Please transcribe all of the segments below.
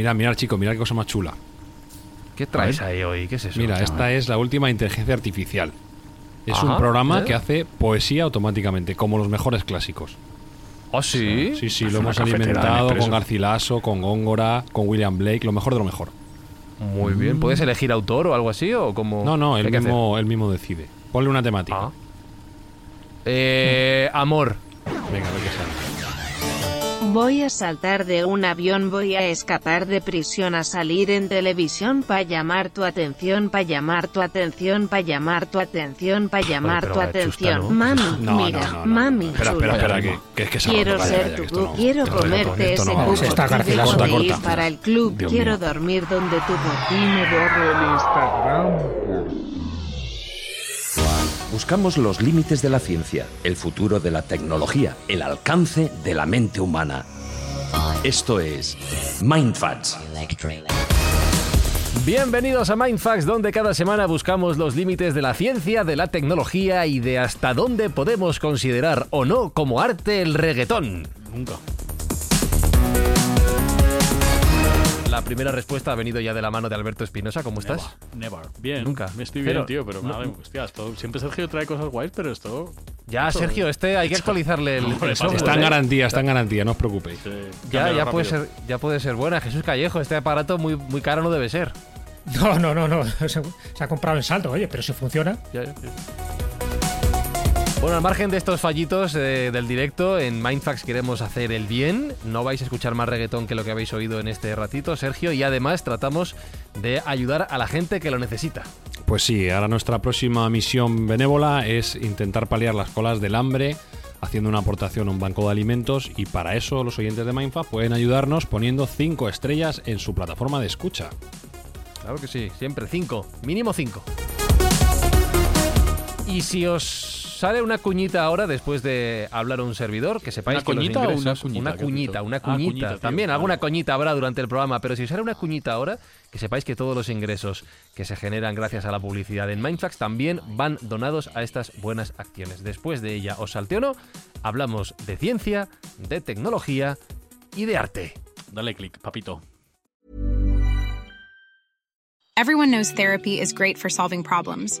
Mirad, mirad, chicos, mirad qué cosa más chula. ¿Qué traes ahí hoy? ¿Qué es eso? Mira, esta es la última inteligencia artificial. Es Ajá, un programa ¿eh? que hace poesía automáticamente, como los mejores clásicos. ¿Oh, sí? Sí, sí, lo hemos alimentado con Garcilaso, con Góngora, con William Blake, lo mejor de lo mejor. Muy bien. ¿Puedes elegir autor o algo así? ¿O como No, no, ¿Qué él que mismo, él mismo decide. Ponle una temática. Ah. Eh, amor. Venga, ver qué sale. Voy a saltar de un avión, voy a escapar de prisión, a salir en televisión para llamar tu atención, para llamar tu atención, para llamar tu atención, para llamar tu atención. Mami, mira, mami, Espera, chula. espera, espera, que, que es que se ha Quiero ser tu quiero comerte ese cubo está de ir para el club, quiero dormir donde tu bocina borre el Instagram. Buscamos los límites de la ciencia, el futuro de la tecnología, el alcance de la mente humana. Esto es Mindfacts. Bienvenidos a Mindfax, donde cada semana buscamos los límites de la ciencia, de la tecnología y de hasta dónde podemos considerar o no como arte el reggaetón. Nunca. La primera respuesta ha venido ya de la mano de Alberto Espinosa. ¿Cómo estás? Never. Bien. Nunca. Me estoy Pero- bien, tío, pero no- nada, hostia, esto- siempre Sergio trae cosas guays, pero esto... Ya, esto- Sergio, este hay que actualizarle el, el software, Está en ¿eh? garantía, está en garantía, no os preocupéis. eh, Ya, ya puede, ser, ya puede ser buena. Jesús Callejo, este aparato muy, muy caro no debe ser. No, no, no, no. Se, se ha comprado en saldo, oye, pero si funciona. Ya, ya, ya. Bueno, al margen de estos fallitos eh, del directo, en Mindfax queremos hacer el bien. No vais a escuchar más reggaetón que lo que habéis oído en este ratito, Sergio, y además tratamos de ayudar a la gente que lo necesita. Pues sí, ahora nuestra próxima misión benévola es intentar paliar las colas del hambre haciendo una aportación a un banco de alimentos y para eso los oyentes de Mindfa pueden ayudarnos poniendo 5 estrellas en su plataforma de escucha. Claro que sí, siempre cinco, mínimo cinco. Y si os sale una cuñita ahora después de hablar a un servidor, que sepáis ¿Una que los coñita o una cuñita? una ¿Qué has cuñita, una Ah, cuñita. cuñita, tío. También alguna coñita habrá durante el programa, pero si os sale una cuñita ahora, que sepáis que todos los ingresos que se generan gracias a la publicidad en Mindfax también van donados a estas buenas acciones. Después de ella, os salte o no, hablamos de ciencia, de tecnología y de arte. Dale click, papito. Everyone knows therapy is great for solving problems,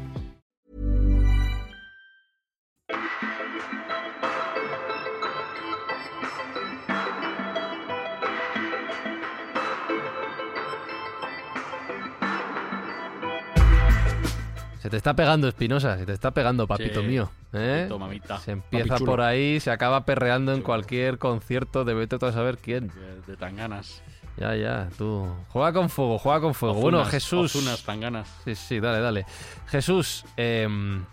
te está pegando, Espinosa, se te está pegando, papito Sí, mío. ¿eh? papito, mamita. Se empieza por ahí, se acaba perreando en cualquier concierto de vete a saber quién. De, de tanganas. Ya, ya, tú. Juega con fuego, juega con fuego. bueno, Jesús. Ozunas, tanganas. Sí, sí, dale, dale. Jesús, em,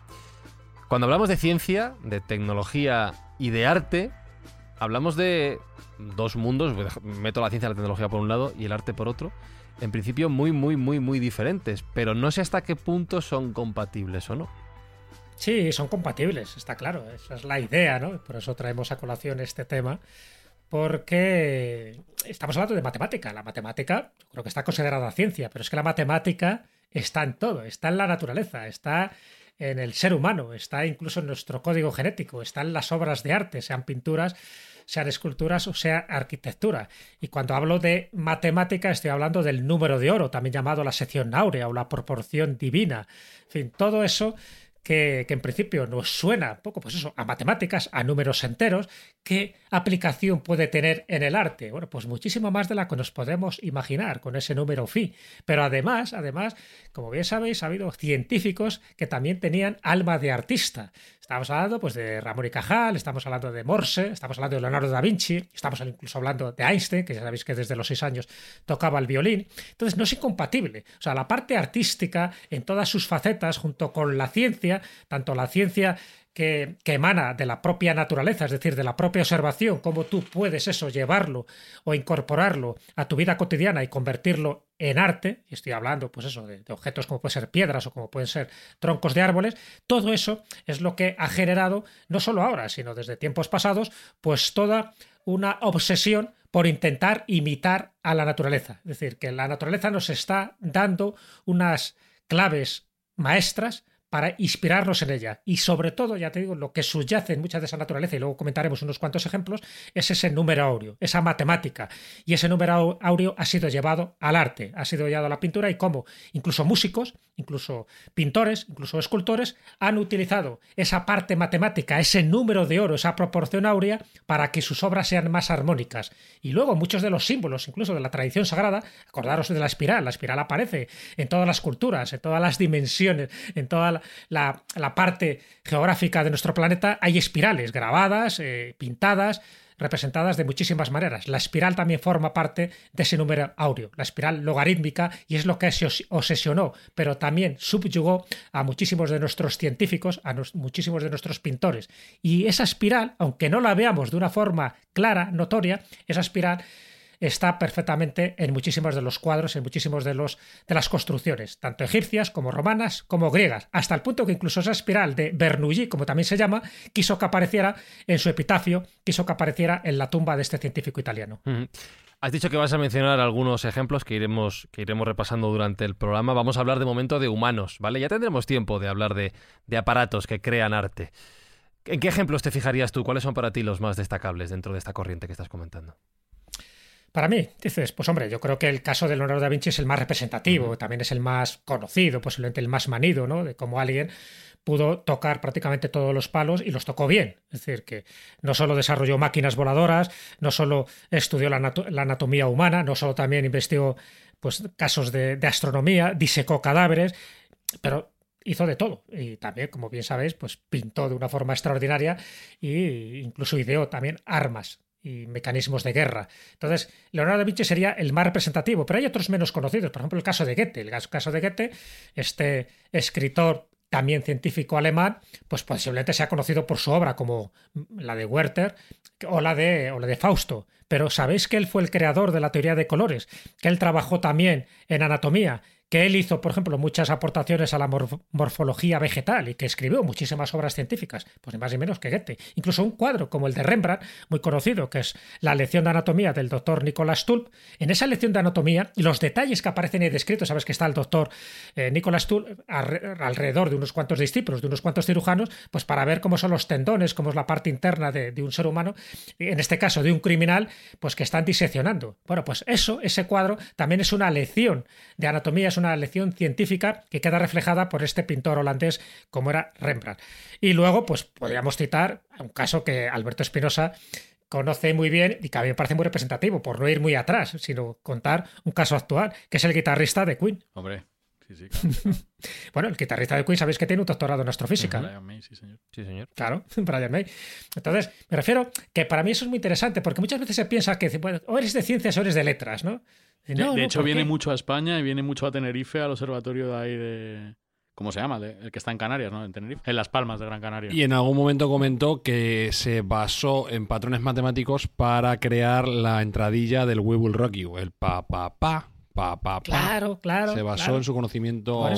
cuando hablamos de ciencia, de tecnología y de arte, hablamos de dos mundos. Meto la ciencia y la tecnología por un lado y el arte por otro. En principio muy, muy, muy, muy diferentes. Pero no sé hasta qué punto son compatibles o no. Sí, son compatibles, está claro. Esa es la idea, ¿no? Por eso traemos a colación este tema. Porque estamos hablando de matemática. La matemática, creo que está considerada ciencia, pero es que la matemática está en todo, está en la naturaleza, está en el ser humano, está incluso en nuestro código genético, está en las obras de arte, sean pinturas, sean esculturas o sea arquitectura. Y cuando hablo de matemática estoy hablando del número de oro, también llamado la sección áurea o la proporción divina. En fin, todo eso que, que en principio nos suena poco, pues eso, a matemáticas, a números enteros, ¿qué aplicación puede tener en el arte? Bueno, pues muchísimo más de la que nos podemos imaginar con ese número phi. Pero además, además, como bien sabéis, ha habido científicos que también tenían alma de artista. Estamos hablando pues, de Ramón y Cajal, estamos hablando de Morse, estamos hablando de Leonardo da Vinci, estamos incluso hablando de Einstein, que ya sabéis que desde los seis años tocaba el violín. Entonces no es incompatible. O sea, la parte artística en todas sus facetas, junto con la ciencia, tanto la ciencia que, que, emana de la propia naturaleza, es decir, de la propia observación, cómo tú puedes eso llevarlo o incorporarlo a tu vida cotidiana y convertirlo en arte, y estoy hablando, pues eso, de, de, objetos como pueden ser piedras o como pueden ser troncos de árboles, todo eso es lo que ha generado, no solo ahora, sino desde tiempos pasados, pues toda una obsesión por intentar imitar a la naturaleza. Es decir, que la naturaleza nos está dando unas claves maestras para inspirarnos en ella. Y sobre todo, ya te digo, lo que subyace en mucha de esa naturaleza, y luego comentaremos unos cuantos ejemplos, es ese número áureo, esa matemática. Y ese número áureo ha sido llevado al arte, ha sido llevado a la pintura y cómo incluso músicos, incluso pintores, incluso escultores han utilizado esa parte matemática, ese número de oro, esa proporción áurea, para que sus obras sean más armónicas. Y luego muchos de los símbolos, incluso de la tradición sagrada, acordaros de la espiral, la espiral aparece en todas las culturas, en todas las dimensiones, en toda la parte geográfica de nuestro planeta, hay espirales grabadas, eh, pintadas, representadas de muchísimas maneras. La espiral también forma parte de ese número áureo, la espiral logarítmica, y es lo que se obsesionó, pero también subyugó a muchísimos de nuestros científicos, a muchísimos de nuestros pintores. Y esa espiral, aunque no la veamos de una forma clara, notoria, esa espiral está perfectamente en muchísimos de los cuadros, en muchísimos de, los, de las construcciones, tanto egipcias como romanas como griegas, hasta el punto que incluso esa espiral de Bernoulli, como también se llama, quiso que apareciera en su epitafio, quiso que apareciera en la tumba de este científico italiano. Has dicho que vas a mencionar algunos ejemplos que iremos, que iremos repasando durante el programa. Vamos a hablar de momento de humanos, ¿vale? Ya tendremos tiempo de hablar de, de aparatos que crean arte. ¿En qué ejemplos te fijarías tú? ¿Cuáles son para ti los más destacables dentro de esta corriente que estás comentando? Para mí, dices, pues hombre, yo creo que el caso de Leonardo da Vinci es el más representativo, uh -huh. también es el más conocido, posiblemente el más manido, ¿no? De cómo alguien pudo tocar prácticamente todos los palos y los tocó bien. Es decir, que no solo desarrolló máquinas voladoras, no solo estudió la anatomía humana, no solo también investigó pues, casos de, de astronomía, disecó cadáveres, pero hizo de todo y también, como bien sabéis, pues pintó de una forma extraordinaria e incluso ideó también armas y mecanismos de guerra. Entonces, Leonardo da Vinci sería el más representativo, pero hay otros menos conocidos. Por ejemplo, el caso de Goethe. El caso de Goethe, este escritor también científico alemán, pues posiblemente sea conocido por su obra como la de Werther o la de, o la de Fausto. Pero sabéis que él fue el creador de la teoría de colores, que él trabajó también en anatomía, que él hizo, por ejemplo, muchas aportaciones a la morf morfología vegetal y que escribió muchísimas obras científicas, pues ni más ni menos que Goethe. Incluso un cuadro como el de Rembrandt, muy conocido, que es la lección de anatomía del doctor Nicolas Tulp. En esa lección de anatomía, los detalles que aparecen ahí descritos, sabes que está el doctor eh, Nicolas Tulp alrededor de unos cuantos discípulos, de unos cuantos cirujanos, pues para ver cómo son los tendones, cómo es la parte interna de, de un ser humano, en este caso de un criminal, pues que están diseccionando. Bueno, pues eso, ese cuadro, también es una lección de anatomía, es una lección científica que queda reflejada por este pintor holandés como era Rembrandt. Y luego, pues podríamos citar un caso que Alberto Espinosa conoce muy bien y que a mí me parece muy representativo, por no ir muy atrás, sino contar un caso actual, que es el guitarrista de Queen. Hombre. Sí, sí, claro. bueno, el guitarrista de Queen sabéis que tiene un doctorado en astrofísica. Brian May, sí, señor. Sí, señor. Claro, Brian May. Entonces, me refiero que para mí eso es muy interesante, porque muchas veces se piensa que bueno, o eres de ciencias o eres de letras, ¿no? No, de, no, hecho, viene mucho a España y viene mucho a Tenerife, al observatorio de ahí de. ¿Cómo se llama? De, el que está en Canarias, ¿no? En Tenerife. En Las Palmas de Gran Canaria. Y en algún momento comentó que se basó en patrones matemáticos para crear la entradilla del We Will Rock You, el pa pa pa pa pa pa. Claro, claro. Se basó claro. en su conocimiento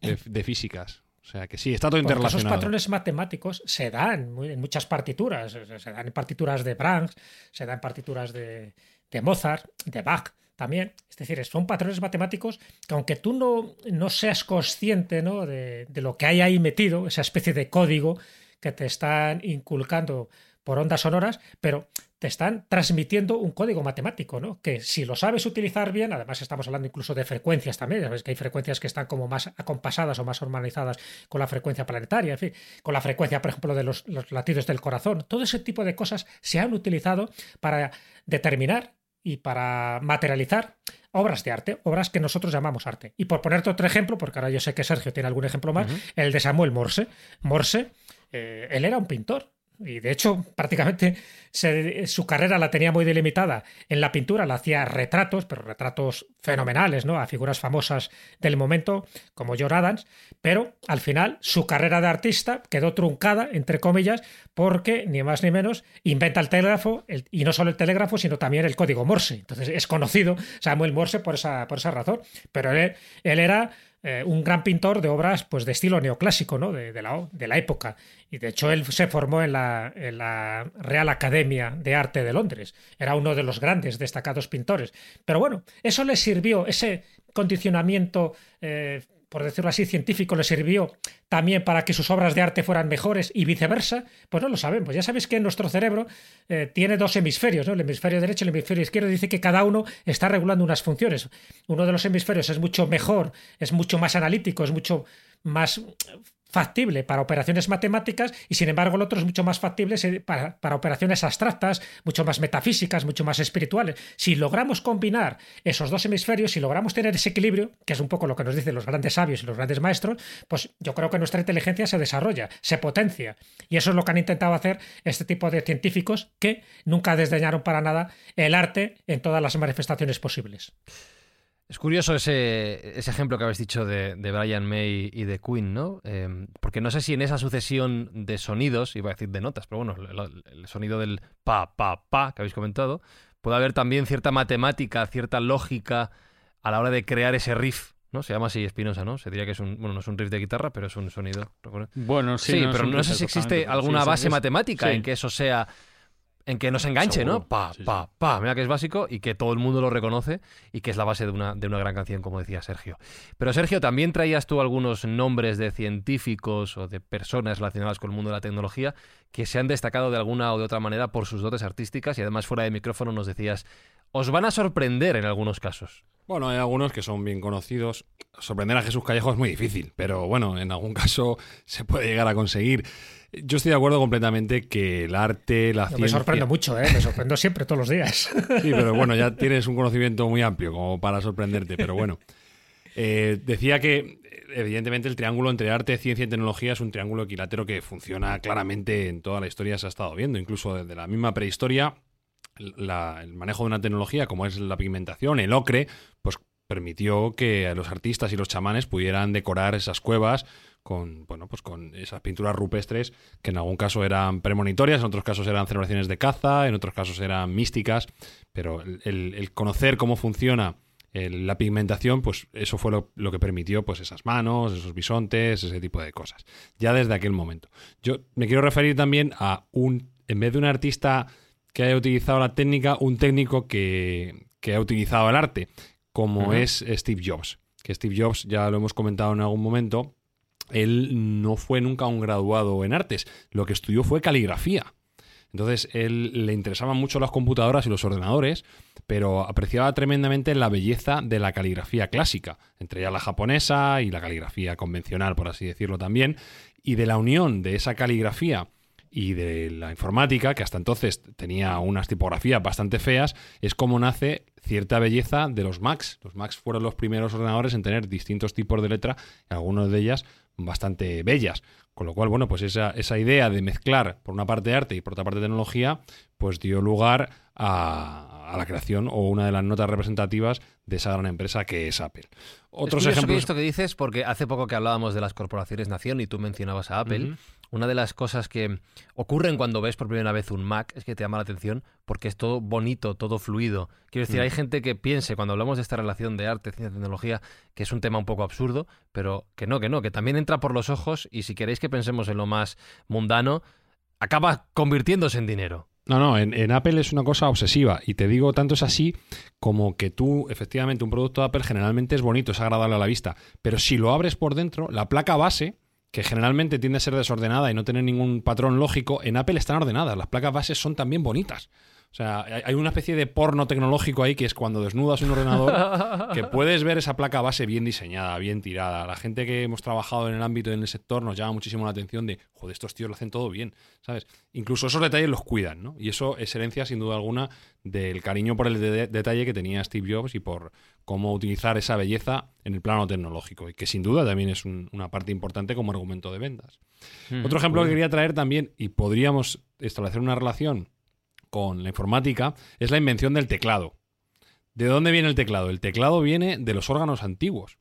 de, de, físicas. O sea que sí, está todo interrelacionado. Esos patrones matemáticos se dan en muchas partituras. Se dan en partituras de Brahms, se dan en partituras de, de Mozart, de Bach también. Es decir, son patrones matemáticos que aunque tú no, no seas consciente ¿no? De, de, lo que hay ahí metido, esa especie de código que te están inculcando por ondas sonoras, pero te están transmitiendo un código matemático, ¿no? Que si lo sabes utilizar bien, además estamos hablando incluso de frecuencias también, ya ves que hay frecuencias que están como más acompasadas o más normalizadas con la frecuencia planetaria, en fin, con la frecuencia, por ejemplo, de los latidos del corazón. Todo ese tipo de cosas se han utilizado para determinar y para materializar obras de arte, obras que nosotros llamamos arte. Y por ponerte otro ejemplo, porque ahora yo sé que Sergio tiene algún ejemplo más, el de Samuel Morse. Morse, eh, él era un pintor, y de hecho, prácticamente su carrera la tenía muy delimitada. En la pintura la hacía retratos, pero retratos fenomenales, ¿no? A figuras famosas del momento, como John Adams. Pero al final, su carrera de artista quedó truncada, entre comillas, porque, ni más ni menos, inventa el telégrafo, y no solo el telégrafo, sino también el código Morse. Entonces es conocido Samuel Morse por esa, por esa razón. Pero él, él era eh, un gran pintor de obras pues, de estilo neoclásico, ¿no? de, la, de la época. Y de hecho él se formó en la, en la, Real Academia de Arte de Londres. Era uno de los grandes destacados pintores. Pero bueno, eso le sirvió, ese condicionamiento eh, por decirlo así, científico le sirvió también para que sus obras de arte fueran mejores y viceversa, pues no lo sabemos. Ya sabéis que nuestro cerebro eh, tiene dos hemisferios, ¿no? el hemisferio derecho y el hemisferio izquierdo. Dice que cada uno está regulando unas funciones. Uno de los hemisferios es mucho mejor, es mucho más analítico, es mucho más factible para operaciones matemáticas y sin embargo el otro es mucho más factible para, para, operaciones abstractas, mucho más metafísicas, mucho más espirituales. Si logramos combinar esos dos hemisferios, si logramos tener ese equilibrio, que es un poco lo que nos dicen los grandes sabios y los grandes maestros, pues yo creo que nuestra inteligencia se desarrolla, se potencia. Y eso es lo que han intentado hacer este tipo de científicos que nunca desdeñaron para nada el arte en todas las manifestaciones posibles. Es curioso ese, ese, ejemplo que habéis dicho de, de, Brian May y de Queen, ¿no? Em, porque no sé si en esa sucesión de sonidos, iba a decir de notas, pero bueno, el, el, sonido del pa, pa, pa que habéis comentado, puede haber también cierta matemática, cierta lógica a la hora de crear ese riff. ¿no? Se llama así Espinosa, ¿no? Se diría que es un, bueno, no es un riff de guitarra, pero es un sonido. Bueno, sí, sí no pero no sé si existe alguna base matemática en que eso sea en que no se enganche, ¿no? Pa, pa, pa. Mira que es básico y que todo el mundo lo reconoce y que es la base de una, de una gran canción, como decía Sergio. Pero Sergio, también traías tú algunos nombres de científicos o de personas relacionadas con el mundo de la tecnología que se han destacado de alguna o de otra manera por sus dotes artísticas y además fuera de micrófono nos decías, os van a sorprender en algunos casos. Bueno, hay algunos que son bien conocidos. Sorprender a Jesús Callejo es muy difícil, pero bueno, en algún caso se puede llegar a conseguir. Yo estoy de acuerdo completamente que el arte, la ciencia... Me sorprendo mucho, ¿eh? Me sorprendo siempre, todos los días. Sí, pero bueno, ya tienes un conocimiento muy amplio como para sorprenderte, pero bueno. Eh, decía que, evidentemente, el triángulo entre arte, ciencia y tecnología es un triángulo equilátero que funciona claramente en toda la historia, se ha estado viendo, incluso desde la misma prehistoria. el manejo de una tecnología como es la pigmentación, el ocre, pues permitió que los artistas y los chamanes pudieran decorar esas cuevas con, bueno, pues con esas pinturas rupestres que en algún caso eran premonitorias, en otros casos eran celebraciones de caza, en otros casos eran místicas, pero el, conocer cómo funciona la pigmentación, pues eso fue lo, que permitió pues esas manos, esos bisontes, ese tipo de cosas. Ya desde aquel momento. Yo me quiero referir también a un, en vez de un artista que haya utilizado la técnica, un técnico que, que ha utilizado el arte, como es Steve Jobs. Que Steve Jobs, ya lo hemos comentado en algún momento, él no fue nunca un graduado en artes, lo que estudió fue caligrafía. Entonces, él le interesaban mucho las computadoras y los ordenadores, pero apreciaba tremendamente la belleza de la caligrafía clásica, entre ella la japonesa y la caligrafía convencional, por así decirlo también, y de la unión de esa caligrafía y de la informática, que hasta entonces tenía unas tipografías bastante feas, es como nace cierta belleza de los Macs. Los Macs fueron los primeros ordenadores en tener distintos tipos de letra, algunas de ellas bastante bellas. Con lo cual, bueno, pues esa, esa idea de mezclar por una parte arte y por otra parte tecnología, pues dio lugar a, a la creación o una de las notas representativas de esa gran empresa que es Apple. Otros es ejemplos. esto que dices, porque hace poco que hablábamos de las corporaciones nación y tú mencionabas a Apple. Una de las cosas que ocurren cuando ves por primera vez un Mac es que te llama la atención porque es todo bonito, todo fluido. Quiero decir, hay mm. gente que piense, cuando hablamos de esta relación de arte, ciencia y tecnología, que es un tema un poco absurdo, pero que no, que no, que también entra por los ojos y si queréis que pensemos en lo más mundano, acaba convirtiéndose en dinero. No, no, en, Apple es una cosa obsesiva y te digo, tanto es así como que tú, efectivamente, un producto de Apple generalmente es bonito, es agradable a la vista, pero si lo abres por dentro, la placa base que generalmente tiende a ser desordenada y no tener ningún patrón lógico, en Apple están ordenadas. Las placas bases son también bonitas. O sea, hay una especie de porno tecnológico ahí que es cuando desnudas un ordenador que puedes ver esa placa base bien diseñada, bien tirada. La gente que hemos trabajado en el ámbito y en el sector nos llama muchísimo la atención de, joder, estos tíos lo hacen todo bien, ¿sabes? Incluso esos detalles los cuidan, ¿no? Y eso es herencia, sin duda alguna, del cariño por el detalle que tenía Steve Jobs y por cómo utilizar esa belleza en el plano tecnológico. Y que sin duda también es una parte importante como argumento de ventas. Otro ejemplo que quería traer también, y podríamos establecer una relación con la informática es la invención del teclado. ¿De dónde viene el teclado? El teclado viene de los órganos antiguos.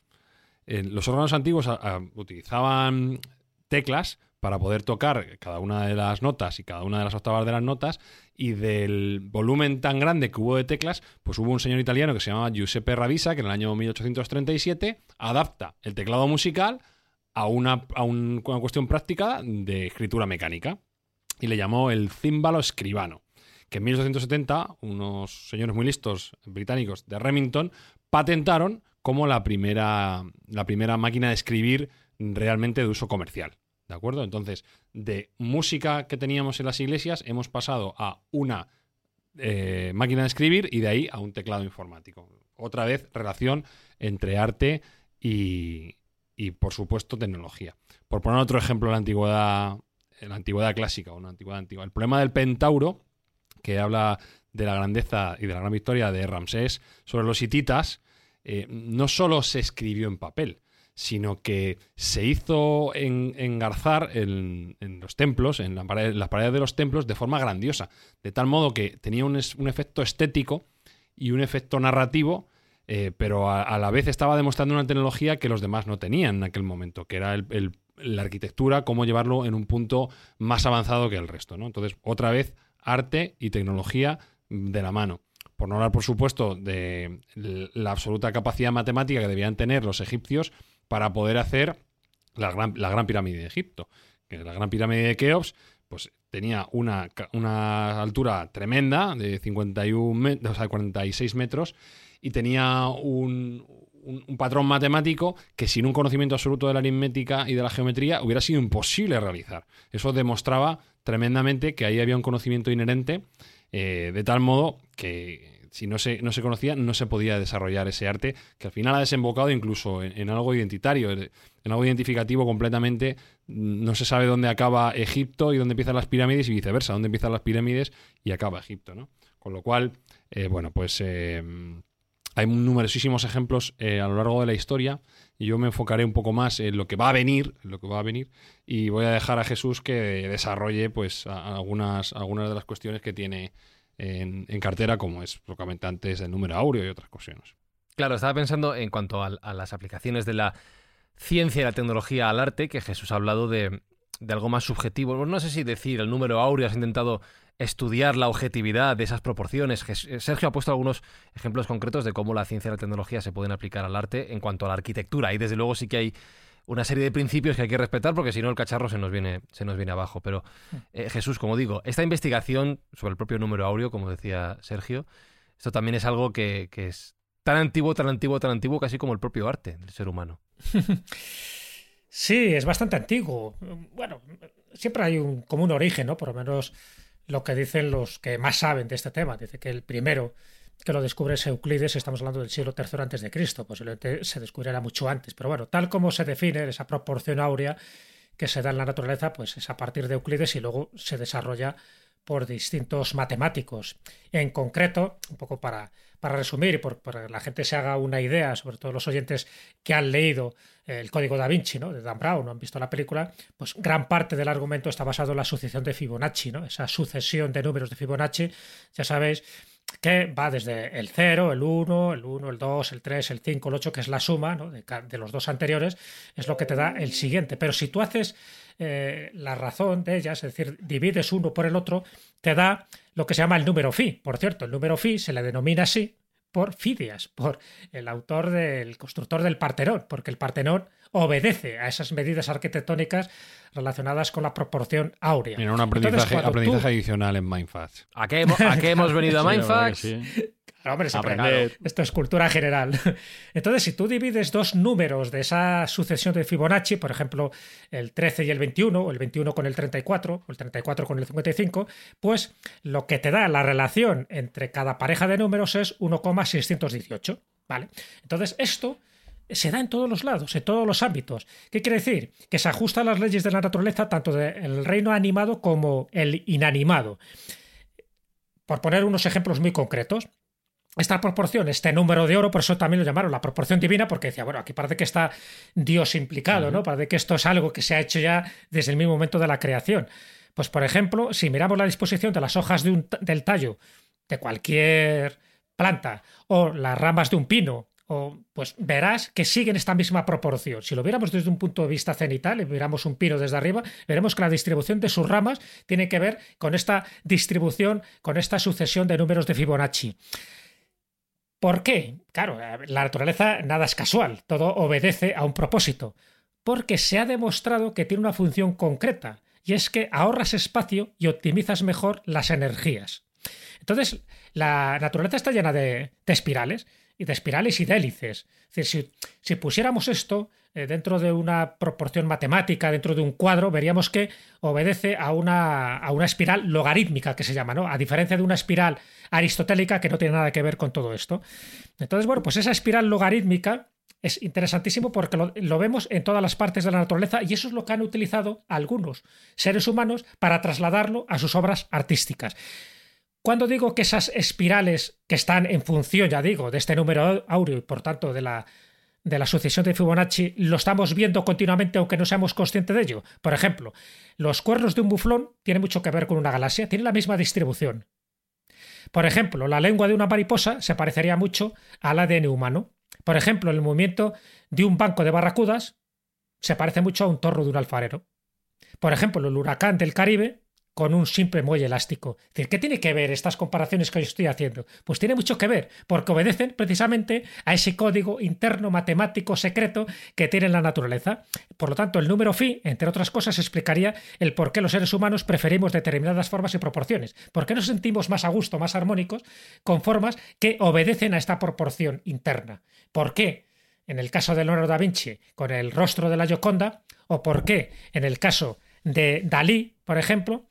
los órganos antiguos utilizaban teclas para poder tocar cada una de las notas y cada una de las octavas de las notas y del volumen tan grande que hubo de teclas, pues hubo un señor italiano que se llamaba Giuseppe Ravisa que en el año 1837 adapta el teclado musical a una, a una cuestión práctica de escritura mecánica y le llamó el címbalo escribano que en 1870 unos señores muy listos británicos de Remington patentaron como la primera, la primera máquina de escribir realmente de uso comercial. ¿De acuerdo? Entonces, de música que teníamos en las iglesias hemos pasado a una eh, máquina de escribir y de ahí a un teclado informático. Otra vez, relación entre arte y, y por supuesto, tecnología. Por poner otro ejemplo la antigüedad, la antigüedad clásica o una antigüedad antigua. El problema del pentauro que habla de la grandeza y de la gran victoria de Ramsés sobre los hititas, eh, no solo se escribió en papel, sino que se hizo engarzar en, los templos, en, las paredes de los templos, de forma grandiosa, de tal modo que tenía un, efecto estético y un efecto narrativo, eh, pero a, la vez estaba demostrando una tecnología que los demás no tenían en aquel momento, que era la arquitectura, cómo llevarlo en un punto más avanzado que el resto. ¿no? Entonces, otra vez, arte y tecnología de la mano. Por no hablar, por supuesto, de la absoluta capacidad matemática que debían tener los egipcios para poder hacer la gran, la gran pirámide de Egipto. La gran pirámide de Keops pues, tenía una, una altura tremenda de 51 o sea, 46 metros y tenía un, un, patrón matemático que sin un conocimiento absoluto de la aritmética y de la geometría hubiera sido imposible realizar. Eso demostraba tremendamente que ahí había un conocimiento inherente, eh, de tal modo que si no se, no se conocía, no se podía desarrollar ese arte, que al final ha desembocado incluso en, algo identitario, en algo identificativo completamente. No se sabe dónde acaba Egipto y dónde empiezan las pirámides y viceversa, dónde empiezan las pirámides y acaba Egipto, ¿no? Con lo cual, eh, bueno, pues eh, hay numerosísimos ejemplos a lo largo de la historia y yo me enfocaré un poco más en lo que va a venir, lo que va a venir, y voy a dejar a Jesús que desarrolle pues algunas, algunas de las cuestiones que tiene en, cartera, como es lo que antes el número áureo y otras cuestiones. Claro, estaba pensando en cuanto a, las aplicaciones de la ciencia y la tecnología al arte, que Jesús ha hablado de, de algo más subjetivo. No sé si decir el número áureo, has intentado estudiar la objetividad de esas proporciones. Eh, Sergio ha puesto algunos ejemplos concretos de cómo la ciencia y la tecnología se pueden aplicar al arte en cuanto a la arquitectura. Y desde luego sí que hay una serie de principios que hay que respetar porque si no el cacharro se nos viene, se nos viene abajo. Pero eh, Jesús, como digo, esta investigación sobre el propio número áureo, como decía Sergio, esto también es algo que, es tan antiguo, tan antiguo, tan antiguo, casi como el propio arte del ser humano. Sí, es bastante antiguo. Bueno, siempre hay un, como un origen, ¿no? Por lo menos lo que dicen los que más saben de este tema. Dice que el primero que lo descubre es Euclides, estamos hablando del siglo III antes de Cristo, posiblemente se descubriera mucho antes. Pero bueno, tal como se define esa proporción áurea que se da en la naturaleza, pues es a partir de Euclides y luego se desarrolla por distintos matemáticos. En concreto, un poco para, para resumir y para que la gente se haga una idea, sobre todo los oyentes que han leído el código da Vinci, ¿no? de Dan Brown, no han visto la película, pues gran parte del argumento está basado en la sucesión de Fibonacci, ¿no? esa sucesión de números de Fibonacci, ya sabéis que va desde el 0, el 1, el 1, el 2, el 3, el 5, el 8, que es la suma de, los dos anteriores, es lo que te da el siguiente. Pero si tú haces eh, la razón de ellas, es decir, divides uno por el otro, te da lo que se llama el número phi. Por cierto, el número phi se le denomina así por Fidias, por el autor del constructor del Partenón, porque el Partenón obedece a esas medidas arquitectónicas relacionadas con la proporción áurea. Mira, un aprendizaje, aprendizaje adicional en Mindfacts. ¿A qué, ¿A qué hemos venido a Mindfacts? hombre, esto es cultura general. Entonces, si tú divides dos números de esa sucesión de Fibonacci, por ejemplo, el 13 y el 21, o el 21 con el 34, o el 34 con el 55, pues lo que te da la relación entre cada pareja de números es 1,618. ¿Vale? Entonces, esto se da en todos los lados, en todos los ámbitos. ¿Qué quiere decir? Que se ajusta a las leyes de la naturaleza tanto del reino animado como el inanimado. Por poner unos ejemplos muy concretos, esta proporción, este número de oro, por eso también lo llamaron la proporción divina, porque decía, bueno, aquí parece que está Dios implicado, ¿no? Parece que esto es algo que se ha hecho ya desde el mismo momento de la creación. Pues, por ejemplo, si miramos la disposición de las hojas del tallo de cualquier planta o las ramas de un pino, o, pues verás que siguen esta misma proporción. Si lo viéramos desde un punto de vista cenital, y miramos un pino desde arriba, veremos que la distribución de sus ramas tiene que ver con esta distribución, con esta sucesión de números de Fibonacci. ¿Por qué? Claro, la naturaleza nada es casual, todo obedece a un propósito. Porque se ha demostrado que tiene una función concreta, y es que ahorras espacio y optimizas mejor las energías. Entonces, la naturaleza está llena de, espirales, y de espirales y de hélices. Es decir, si pusiéramos esto eh, dentro de una proporción matemática, dentro de un cuadro, veríamos que obedece a una, a una espiral logarítmica que se llama, ¿no? A diferencia de una espiral aristotélica que no tiene nada que ver con todo esto. Entonces, bueno, pues esa espiral logarítmica es interesantísimo porque lo, vemos en todas las partes de la naturaleza y eso es lo que han utilizado algunos seres humanos para trasladarlo a sus obras artísticas. Cuando digo que esas espirales que están en función, ya digo, de este número áureo y por tanto de la de la sucesión de Fibonacci lo estamos viendo continuamente aunque no seamos conscientes de ello. Por ejemplo, los cuernos de un buflón tienen mucho que ver con una galaxia, tienen la misma distribución. Por ejemplo, la lengua de una mariposa se parecería mucho al ADN humano. Por ejemplo, el movimiento de un banco de barracudas se parece mucho a un torro de un alfarero. Por ejemplo, el huracán del Caribe con un simple muelle elástico. Es decir, ¿qué tiene que ver estas comparaciones que yo estoy haciendo? Pues tiene mucho que ver, porque obedecen precisamente a ese código interno matemático secreto que tiene la naturaleza. Por lo tanto, el número phi, entre otras cosas, explicaría el por qué los seres humanos preferimos determinadas formas y proporciones. ¿Por qué nos sentimos más a gusto, más armónicos, con formas que obedecen a esta proporción interna? ¿Por qué? En el caso de Leonardo da Vinci, con el rostro de la Gioconda, o por qué en el caso de Dalí, por ejemplo,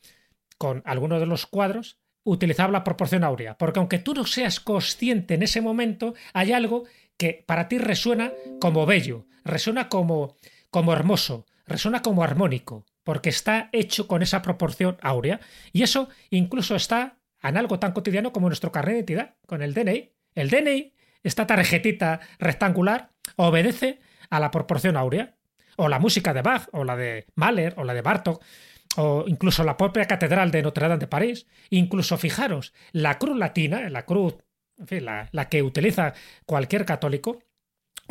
con algunos de los cuadros, utilizaba la proporción áurea. Porque aunque tú no seas consciente en ese momento, hay algo que para ti resuena como bello, resuena como, como hermoso, resuena como armónico, porque está hecho con esa proporción áurea. Y eso incluso está en algo tan cotidiano como nuestro carnet de identidad, con el DNI. El DNI, esta tarjetita rectangular, obedece a la proporción áurea o la música de Bach, o la de Mahler, o la de Bartok, o incluso la propia catedral de Notre Dame de París, incluso fijaros, la cruz latina, la cruz, en fin, la, la que utiliza cualquier católico,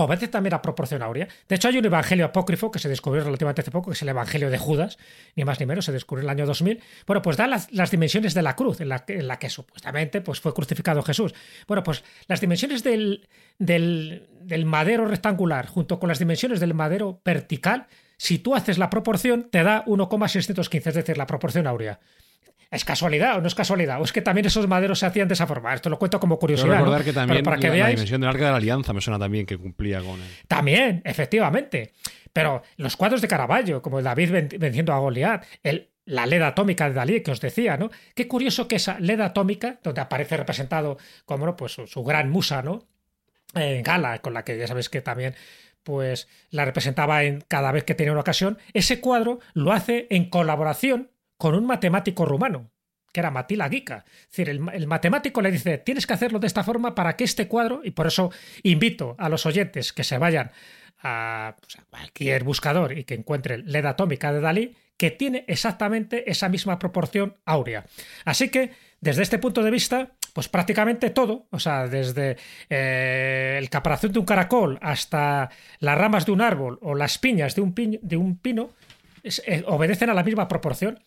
obedece también a proporción áurea. De hecho, hay un evangelio apócrifo que se descubrió relativamente hace poco, que es el evangelio de Judas, ni más ni menos, se descubrió en el año 2000. Bueno, pues da las, dimensiones de la cruz en la, en la, que supuestamente pues, fue crucificado Jesús. Bueno, pues las dimensiones del, del, del madero rectangular junto con las dimensiones del madero vertical, si tú haces la proporción, te da 1,615, es decir, la proporción áurea. ¿Es casualidad o no es casualidad? ¿O es que también esos maderos se hacían de esa forma? Esto lo cuento como curiosidad. recordar que también para que la, dimensión del arca de la alianza me suena también que cumplía con él. También, efectivamente. Pero los cuadros de Caravaggio, como David venciendo a Goliat, el, la LED atómica de Dalí que os decía, ¿no? Qué curioso que esa LED atómica, donde aparece representado como pues, su, gran musa, ¿no? En gala, con la que ya sabéis que también pues la representaba en cada vez que tenía una ocasión, ese cuadro lo hace en colaboración con un matemático rumano, que era Matila Gica. Es decir, el, matemático le dice, tienes que hacerlo de esta forma para que este cuadro, y por eso invito a los oyentes que se vayan a, pues, cualquier buscador y que encuentren LED atómica de Dalí, que tiene exactamente esa misma proporción áurea. Así que, desde este punto de vista, pues prácticamente todo, o sea, desde eh, el caparazón de un caracol hasta las ramas de un árbol o las piñas de un, de un pino, eh, obedecen a la misma proporción.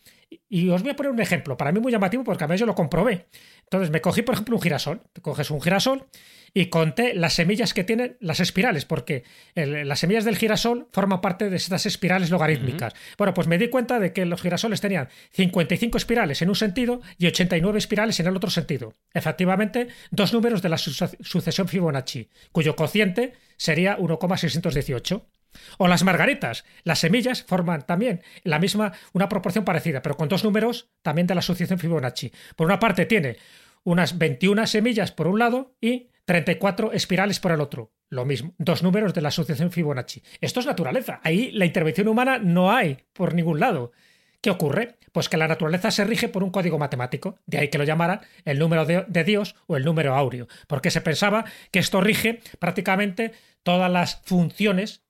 Y os voy a poner un ejemplo, para mí muy llamativo porque a mí yo lo comprobé. Entonces me cogí, por ejemplo, un girasol. Te coges un girasol y conté las semillas que tienen las espirales, porque el- las semillas del girasol forman parte de estas espirales logarítmicas. Bueno, pues me di cuenta de que los girasoles tenían 55 espirales en un sentido y 89 espirales en el otro sentido. Efectivamente, dos números de la su- sucesión Fibonacci, cuyo cociente sería 1,618. O las margaritas. Las semillas forman también la misma, una proporción parecida, pero con dos números también de la sucesión Fibonacci. Por una parte tiene unas 21 semillas por un lado y 34 espirales por el otro. Lo mismo, dos números de la asociación Fibonacci. Esto es naturaleza. Ahí la intervención humana no hay por ningún lado. ¿Qué ocurre? Pues que la naturaleza se rige por un código matemático, de ahí que lo llamaran el número de, de Dios o el número áureo, porque se pensaba que esto rige prácticamente todas las funciones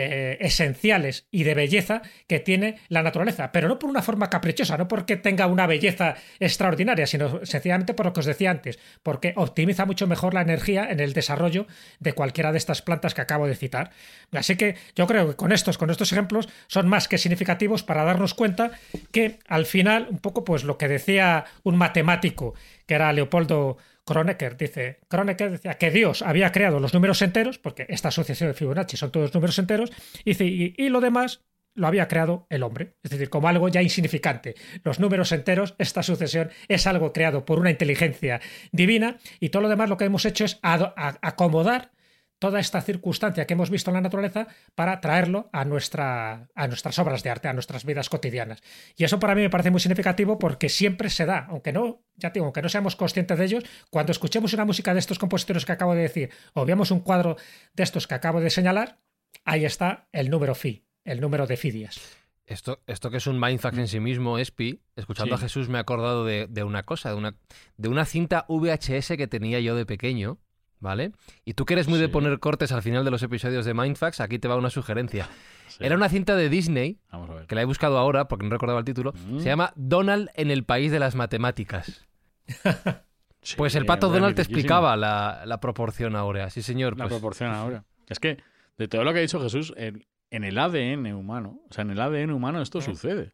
eh, esenciales y de belleza que tiene la naturaleza, pero no por una forma caprichosa, no porque tenga una belleza extraordinaria, sino sencillamente por lo que os decía antes, porque optimiza mucho mejor la energía en el desarrollo de cualquiera de estas plantas que acabo de citar. Así que yo creo que con estos, con estos ejemplos son más que significativos para darnos cuenta que al final, un poco pues lo que decía un matemático, que era Leopoldo Kronecker dice, Kronecker decía que Dios había creado los números enteros, porque esta asociación de Fibonacci son todos números enteros, y, y, y lo demás lo había creado el hombre, es decir, como algo ya insignificante. Los números enteros, esta sucesión, es algo creado por una inteligencia divina, y todo lo demás lo que hemos hecho es acomodar toda esta circunstancia que hemos visto en la naturaleza para traerlo a, nuestra, a nuestras obras de arte, a nuestras vidas cotidianas. Y eso para mí me parece muy significativo porque siempre se da, aunque no, ya digo, aunque no seamos conscientes de ellos, cuando escuchemos una música de estos compositores que acabo de decir o veamos un cuadro de estos que acabo de señalar, ahí está el número phi, el número de Fidias. Esto, esto que es un mindfuck en sí mismo, Espi, escuchando Sí. a Jesús me he acordado de, de una cosa, de una, de una cinta VHS que tenía yo de pequeño, ¿vale? Y tú que eres muy de poner cortes al final de los episodios de Mindfucks, aquí te va una sugerencia. Sí. Era una cinta de Disney, Vamos a ver. que la he buscado ahora porque no recordaba el título, Mm. se llama Donald en el país de las matemáticas. Sí, Pues el pato Donald te explicaba la, la proporción áurea, sí señor. La pues- proporción ahora. Es que, de todo lo que ha dicho Jesús, en, en el ADN humano, o sea, en el ADN humano esto sucede.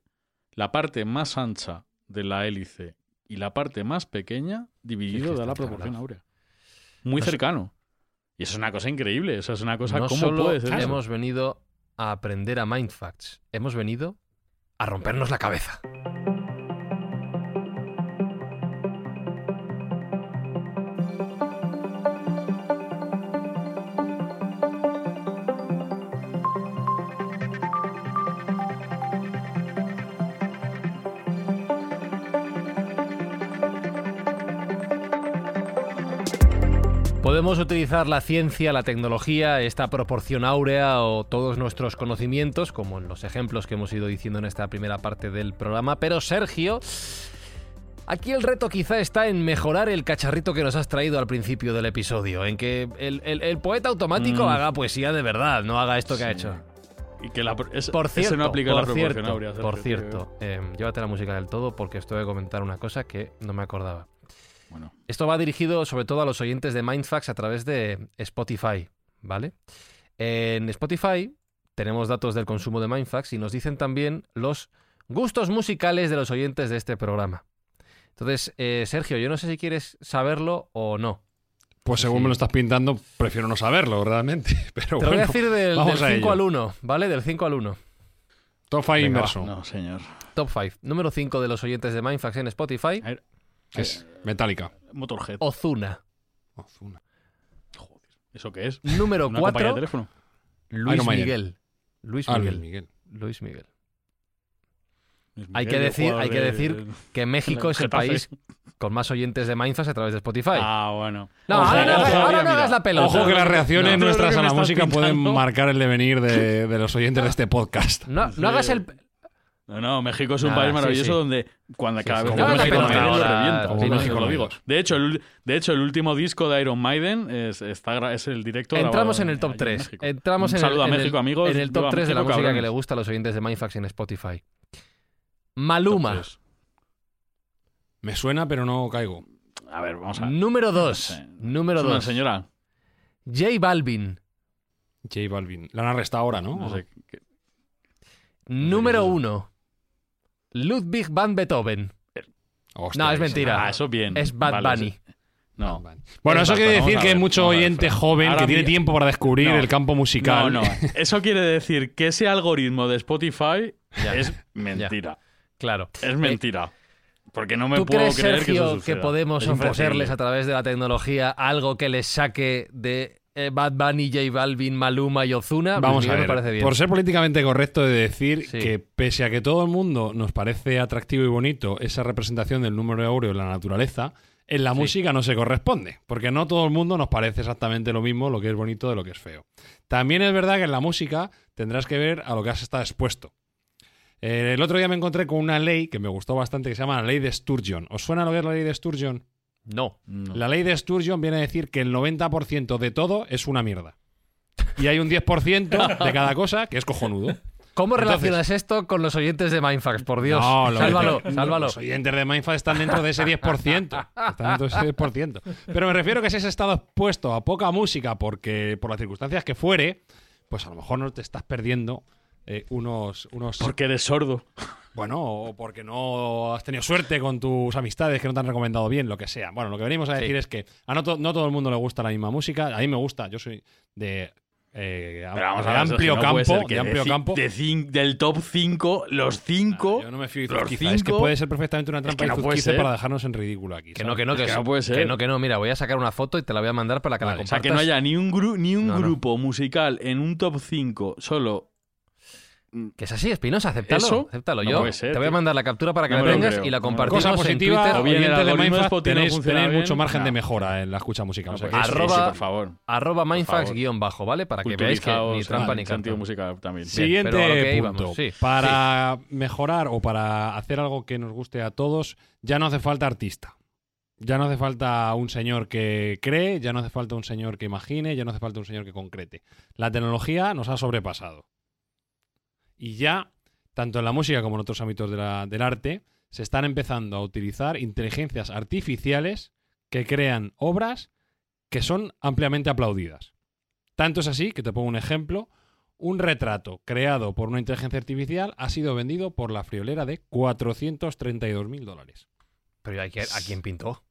La parte más ancha de la hélice y la parte más pequeña dividido da la proporción áurea. Muy cercano. Y eso es una cosa increíble. Eso es una cosa. no ¿Cómo solo puede ser eso? hemos venido a aprender a Mindfacts, hemos venido a rompernos la cabeza. Podemos utilizar la ciencia, la tecnología, esta proporción áurea o todos nuestros conocimientos, como en los ejemplos que hemos ido diciendo en esta primera parte del programa, pero Sergio, aquí el reto quizá está en mejorar el cacharrito que nos has traído al principio del episodio, en que el, el- el poeta automático Mm. haga poesía de verdad, no haga esto que ha hecho. Y que la, es- Por ese cierto, no aplica por la proporción cierto, áurea. Por cierto, eh, llévate la música del todo porque os tengo que comentar una cosa que no me acordaba. Bueno, Esto va dirigido sobre todo a los oyentes de Mindfax a través de Spotify, ¿vale? En Spotify tenemos datos del consumo de Mindfax y nos dicen también los gustos musicales de los oyentes de este programa. Entonces, eh, Sergio, yo no sé si quieres saberlo o no. Pues según Sí. me lo estás pintando, prefiero no saberlo, realmente. Pero Te lo voy a decir del, vamos a 5 ello. al 1, ¿vale? Del 5 al 1. top five Venga, inverso. no, señor. Top 5. Número 5 de los oyentes de Mindfax en Spotify, A ver, Es Metallica. Motorhead. Ozuna. Ozuna. Joder, ¿eso qué es? Número ¿Una compañía de 4, teléfono? Luis Iron Maiden. Miguel. Luis Ah, Luis Miguel. Miguel. Luis Miguel. Hay Miguel, que decir- hay que de- decir Que México es el Getafe. país con más oyentes de Mindfax a través de Spotify. Ah, bueno. no, ojo, ahora, no, ojo, ahora no mira. hagas la pelota. Ojo que las reacciones No, nuestras a la música pueden marcar el devenir de, de los oyentes de este podcast. No, no hagas el. No, no, México es un Nada, país maravilloso sí. donde cuando Sí, cada vez México lo revienta. como México lo digo. De hecho, el, de hecho, el último disco de Iron Maiden es, está, es el directo Entramos en el top allí 3. México. Entramos Un en saludo el, a en México, el- amigos. En el top Viva 3 de la música que le gusta a los oyentes de Mindfax en Spotify. Maluma. Me suena, pero no caigo. A ver, vamos a ver. Número 2. sé. Número Es una 2. señora. J Balvin. J Balvin. La han arrestado ahora, ¿no? No sé. qué- Número qué es eso. 1. Ludwig van Beethoven. Hostia, No, es mentira. Ah, eso bien. Es Bad Vale, Bunny. No. Bueno, Es eso quiere decir que hay mucho oyente joven Ahora que tiene tiempo para descubrir No. el campo musical. No, no. Eso quiere decir que ese algoritmo de Spotify Ya. es mentira. Claro. Es mentira. Porque no me ¿Tú puedo crees, creer que eso que, podemos Es ofrecerles a través de la tecnología algo que les saque de eh, Bad Bunny, J Balvin, Maluma y Ozuna? Vamos Luis a ver, me parece bien. por ser políticamente correcto de decir Sí. que pese a que todo el mundo nos parece atractivo y bonito esa representación del número de oro en la naturaleza, en la Sí. música no se corresponde, porque no todo el mundo nos parece exactamente lo mismo lo que es bonito de lo que es feo. También es verdad que en la música tendrás que ver a lo que has estado expuesto. Eh, el otro día me encontré con una ley que me gustó bastante que se llama la ley de Sturgeon. ¿Os suena lo que es la ley de Sturgeon? No. No. La ley de Sturgeon viene a decir que el 90% de todo es una mierda. Y hay un 10% de cada cosa que es cojonudo. ¿Cómo Entonces- relacionas esto con los oyentes de Mindfax? Por Dios. No, lo- sálvalo, lo- sálvalo. Los oyentes de Mindfast están dentro de ese 10%. Están dentro de ese 10%. Pero me refiero que si has estado expuesto a poca música porque por las circunstancias que fuere, pues a lo mejor no te estás perdiendo eh, unos, unos Porque eres sordo. Bueno, o porque no has tenido suerte con tus amistades que no te han recomendado bien, lo que sea. Bueno, lo que venimos a Sí. decir es que a no, to- no todo el mundo le gusta la misma música. A mí me gusta, yo soy de, eh, Pero vamos de a ver, amplio no campo, de amplio ci- campo. de cin- del top 5, los 5. Yo no me fío de los Zuzquiza, Es que cinco- puede ser perfectamente una trampa que no puede ser. para dejarnos en ridículo aquí. Que no, que no, que, Es que sí. no puede ser. Que no, que no. Mira, voy a sacar una foto y te la voy a mandar para que la Vale, O sea, compartas. que no haya ni un, gru- ni un No, no. grupo musical en un top 5 solo. Que es así, Espinosa, acéptalo. ¿Eso? acéptalo. No Yo ser, te voy a mandar la captura para que No la tengas y la compartimos Cosa en positiva, Twitter. O bien el oyentes de algoritmo de Mindfast Spotify no tenéis, mucho margen de mejora en la escucha musical. o sea eso- sí, sí, Arroba- por favor. Arroba mindfax guion bajo, ¿vale? Para que veáis que ni trampa en ni cartón. musical también. Bien, Siguiente punto. íbamos, sí. Para mejorar o para hacer algo que nos guste a todos, ya no hace falta artista. Ya no hace falta un señor que cree, ya no hace falta un señor que imagine, ya no hace falta un señor que concrete. La tecnología nos ha sobrepasado. Y ya, tanto en la música como en otros ámbitos de la- del arte, se están empezando a utilizar inteligencias artificiales que crean obras que son ampliamente aplaudidas. Tanto es así, que te pongo un ejemplo, un retrato creado por una inteligencia artificial ha sido vendido por la friolera de 432 mil dólares. Pero ¿a quién, a quién pintó?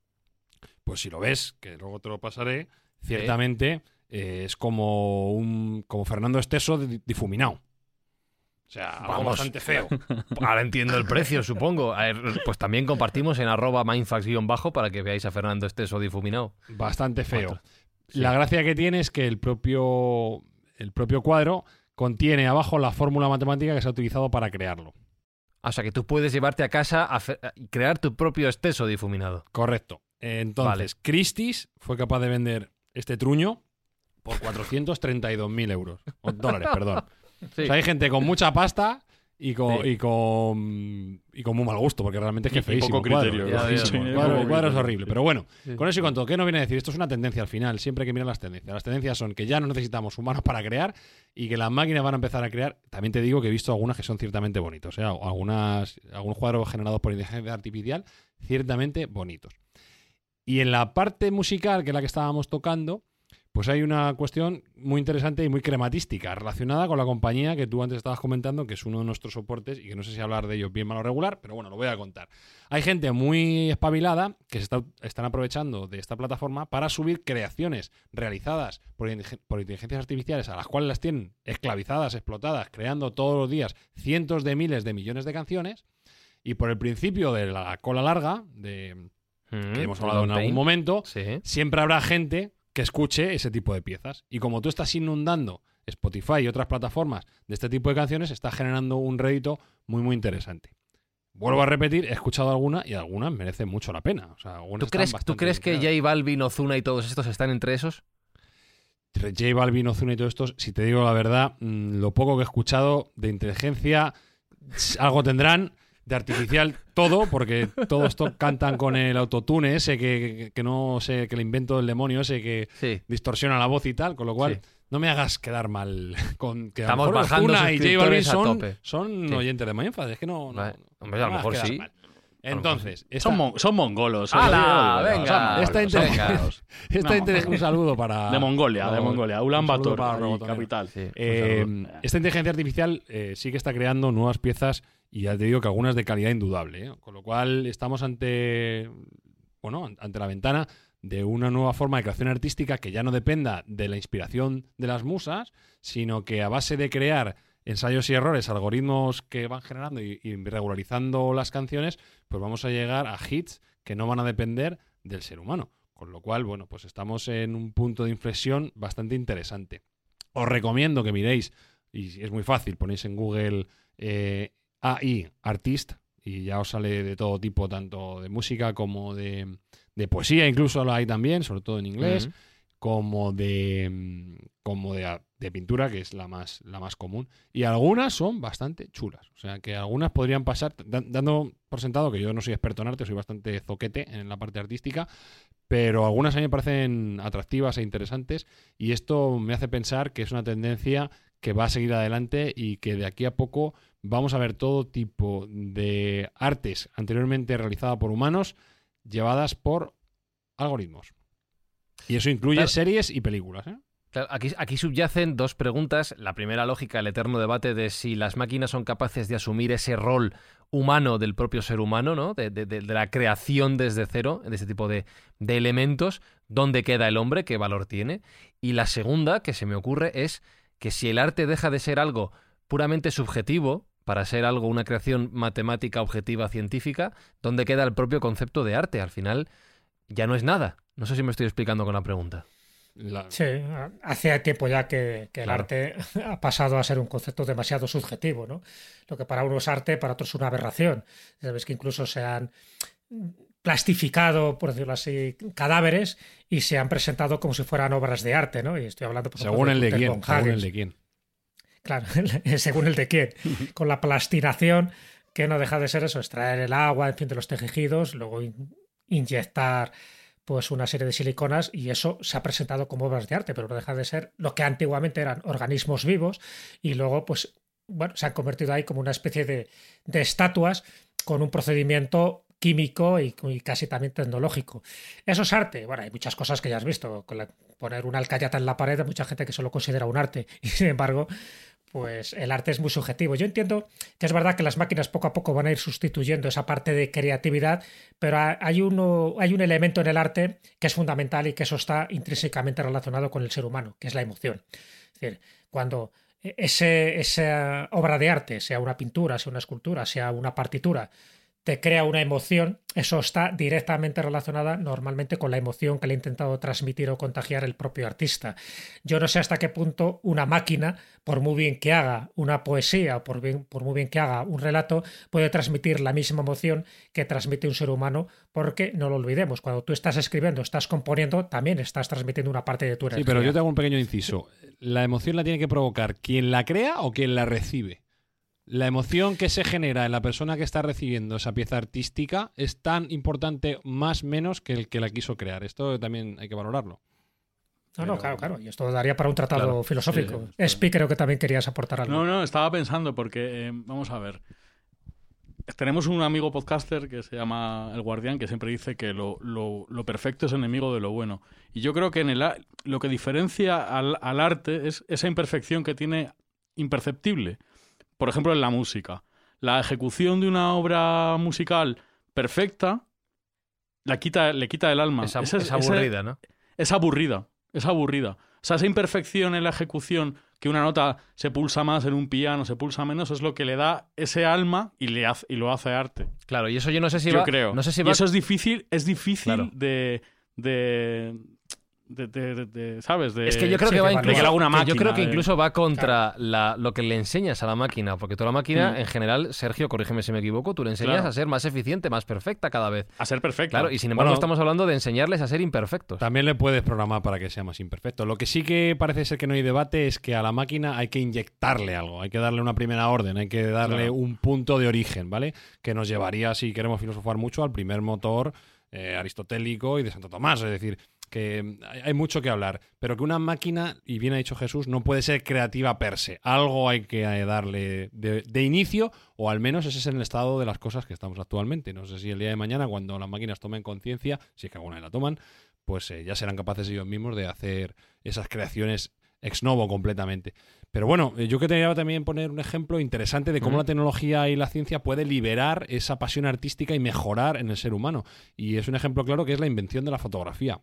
Pues si lo ves, que luego te lo pasaré, ciertamente eh, es como un como Fernando Esteso di- difuminado. O sea, algo Vamos. bastante feo. Ahora entiendo el precio, supongo. A ver, pues también compartimos en arroba mindfax guion bajo para que veáis a Fernando Esteso difuminado. Bastante feo. La gracia que tiene es que el propio, el propio cuadro contiene abajo la fórmula matemática que se ha utilizado para crearlo. O sea, que tú puedes llevarte a casa a crear tu propio Esteso difuminado. Correcto. Entonces, Christie's fue capaz de vender este truño por 432.000 euros. O dólares, perdón. Sí. O sea, hay gente con mucha pasta y con, Sí. y con, y con muy mal gusto, porque realmente es que Y- feísimo. poco el cuadro. Ya Es. Sí, El cuadro, cuadro horrible. Pero bueno, Sí. con eso y con todo, ¿qué nos viene a decir? Esto es una tendencia al final, siempre hay que mirar las tendencias. Las tendencias son que ya no necesitamos humanos para crear y que las máquinas van a empezar a crear. También te digo que he visto algunas que son ciertamente bonitos, ¿eh? algunas, algunos cuadros generados por inteligencia artificial ciertamente bonitos. Y en la parte musical, que es la que estábamos tocando, pues hay una cuestión muy interesante y muy crematística relacionada con la compañía que tú antes estabas comentando, que es uno de nuestros soportes y que no sé si hablar de ellos bien, mal o regular, pero bueno, lo voy a contar. Hay gente muy espabilada que se está- están aprovechando de esta plataforma para subir creaciones realizadas por, inte- por inteligencias artificiales a las cuales las tienen esclavizadas, explotadas, creando todos los días cientos de miles de millones de canciones. Y por el principio de la cola larga, de, Mm, que hemos hablado en algún momento, Sí. siempre habrá gente que escuche ese tipo de piezas. Y como tú estás inundando Spotify y otras plataformas de este tipo de canciones, está generando un rédito muy, muy interesante. Vuelvo a repetir, he escuchado algunas y algunas merecen mucho la pena. O sea, algunas ¿Tú crees, ¿Tú crees que. J Balvin, Ozuna y todos estos están entre esos? J Balvin, Ozuna y todo esto, si te digo la verdad, mm, lo poco que he escuchado de inteligencia, algo tendrán. De artificial todo, porque todos cantan con el autotune ese que, que no sé, que el invento del demonio ese que, Sí. distorsiona la voz y tal, con lo cual Sí. no me hagas quedar mal con que a Estamos lo mejor bajando Ozuna y J Balvin a son, son Sí. oyentes de Mindfast, es que no, no- Hombre, a lo me mejor sí. mal. Entonces, esta, Son, mon- son mongolos. ¡Hala! oye, Venga. Esta inter- mongolos. esta un saludo para De Mongolia, de Mongolia. Ulan Bator, capital. Sí, Eh, esta inteligencia artificial eh, sí que está creando nuevas piezas y ya te digo que algunas de calidad indudable. ¿eh? Con lo cual estamos ante, bueno, ante la ventana de una nueva forma de creación artística que ya no dependa de la inspiración de las musas, sino que a base de crear ensayos y errores, algoritmos que van generando y, y regularizando las canciones, pues vamos a llegar a hits que no van a depender del ser humano. Con lo cual, bueno, pues estamos en un punto de inflexión bastante interesante. Os recomiendo que miréis, y es muy fácil, ponéis en Google eh, AI Artist y ya os sale de todo tipo, tanto de música como de, de poesía, incluso lo hay también, sobre todo en inglés, como de como de, de pintura, que es la más, la más común. Y algunas son bastante chulas. O sea, que algunas podrían pasar, da- dando por sentado que yo no soy experto en arte, soy bastante zoquete en la parte artística, pero algunas a mí me parecen atractivas e interesantes y esto me hace pensar que es una tendencia que va a seguir adelante y que de aquí a poco vamos a ver todo tipo de artes anteriormente realizadas por humanos llevadas por algoritmos. Y eso incluye Claro. series y películas. ¿eh? Aquí, aquí subyacen dos preguntas. La primera lógica, el eterno debate de si las máquinas son capaces de asumir ese rol humano del propio ser humano, ¿no? De, la creación desde cero, de ese tipo de, de elementos. ¿Dónde queda el hombre? ¿Qué valor tiene? Y la segunda que se me ocurre es que si el arte deja de ser algo puramente subjetivo, para ser algo, una creación matemática, objetiva, científica, ¿dónde queda el propio concepto de arte? Al final ya no es nada. No sé si me estoy explicando con la pregunta. La- Sí, hace tiempo ya que, que el arte ha pasado a ser un concepto demasiado subjetivo, ¿no? Lo que para uno es arte, para otros es una aberración. Sabes que incluso se han plastificado, por decirlo así, cadáveres y se han presentado como si fueran obras de arte, ¿no? Y estoy hablando por ejemplo, según el de quién. Según el de quién. Claro, según el de quién. Con la plastinación, que no deja de ser eso, extraer el agua, en fin, de los tejidos, luego in- inyectar pues una serie de siliconas y eso se ha presentado como obras de arte, pero no deja de ser lo que antiguamente eran organismos vivos y luego pues bueno, se han convertido ahí como una especie de, de estatuas con un procedimiento químico y, casi también tecnológico. ¿Eso es arte? Bueno, hay muchas cosas que ya has visto. Con la- poner una alcayata en la pared, mucha gente que solo considera un arte. Y sin embargo, pues el arte es muy subjetivo. Yo entiendo que es verdad que las máquinas poco a poco van a ir sustituyendo esa parte de creatividad, pero ha- hay, uno, hay un elemento en el arte que es fundamental y que eso está intrínsecamente relacionado con el ser humano, que es la emoción. Es decir, cuando ese, esa obra de arte, sea una pintura, sea una escultura, sea una partitura, te crea una emoción, eso está directamente relacionada normalmente con la emoción que le ha intentado transmitir o contagiar el propio artista. Yo no sé hasta qué punto una máquina, por muy bien que haga una poesía o por, bien, por muy bien que haga un relato, puede transmitir la misma emoción que transmite un ser humano, porque no lo olvidemos, cuando tú estás escribiendo, estás componiendo, también estás transmitiendo una parte de tu energía. Sí, pero yo te hago un pequeño inciso. ¿La emoción la tiene que provocar quien la crea o quien la recibe? La emoción que se genera en la persona que está recibiendo esa pieza artística es tan importante más menos que el que la quiso crear. Esto también hay que valorarlo. No, no, claro, claro. Y esto daría para un tratado Claro. filosófico. Sí, sí, Espi, creo que también querías aportar algo. No, no, estaba pensando porque, eh, vamos a ver. Tenemos un amigo podcaster que se llama El Guardián que siempre dice que lo, lo- lo perfecto es enemigo de lo bueno. Y yo creo que en el, lo que diferencia al, al arte es esa imperfección que tiene imperceptible. Por ejemplo, en la música. La ejecución de una obra musical perfecta la quita, le quita el alma. Es, aburrida, ¿no? es aburrida, es aburrida. O sea, esa imperfección en la ejecución, que una nota se pulsa más en un piano, se pulsa menos, es lo que le da ese alma y, le hace, y lo hace arte. Claro, y eso yo no sé si Yo va. creo. No sé si y eso es difícil, es difícil Claro. de, de, de, de- de- de- ¿sabes? De, Es que yo creo Sí, que va incluso, que que yo máquina, creo que eh. incluso va contra la- lo que le enseñas a la máquina, porque tú a la máquina, en general, Sergio, corrígeme si me equivoco, tú le enseñas Claro. a ser más eficiente, más perfecta cada vez. a ser perfecta. Claro, y sin embargo Bueno, estamos hablando de enseñarles a ser imperfectos. También le puedes programar para que sea más imperfecto. Lo que sí que parece ser que no hay debate es que a la máquina hay que inyectarle algo, hay que darle una primera orden, hay que darle Claro. un punto de origen, ¿vale? Que nos llevaría, si queremos filosofar mucho, al primer motor eh, aristotélico y de Santo Tomás. Es decir, que hay, mucho que hablar, pero que una máquina, y bien ha dicho Jesús, no puede ser creativa per se. Algo hay que eh, darle de, de inicio, o al menos ese es el estado de las cosas que estamos actualmente. No sé si el día de mañana, cuando las máquinas tomen conciencia, si es que alguna vez la toman, pues eh, ya serán capaces ellos mismos de hacer esas creaciones ex novo completamente. Pero bueno, eh, yo quería también poner un ejemplo interesante de cómo la tecnología y la ciencia puede liberar esa pasión artística y mejorar en el ser humano. Y es un ejemplo claro que es la invención de la fotografía.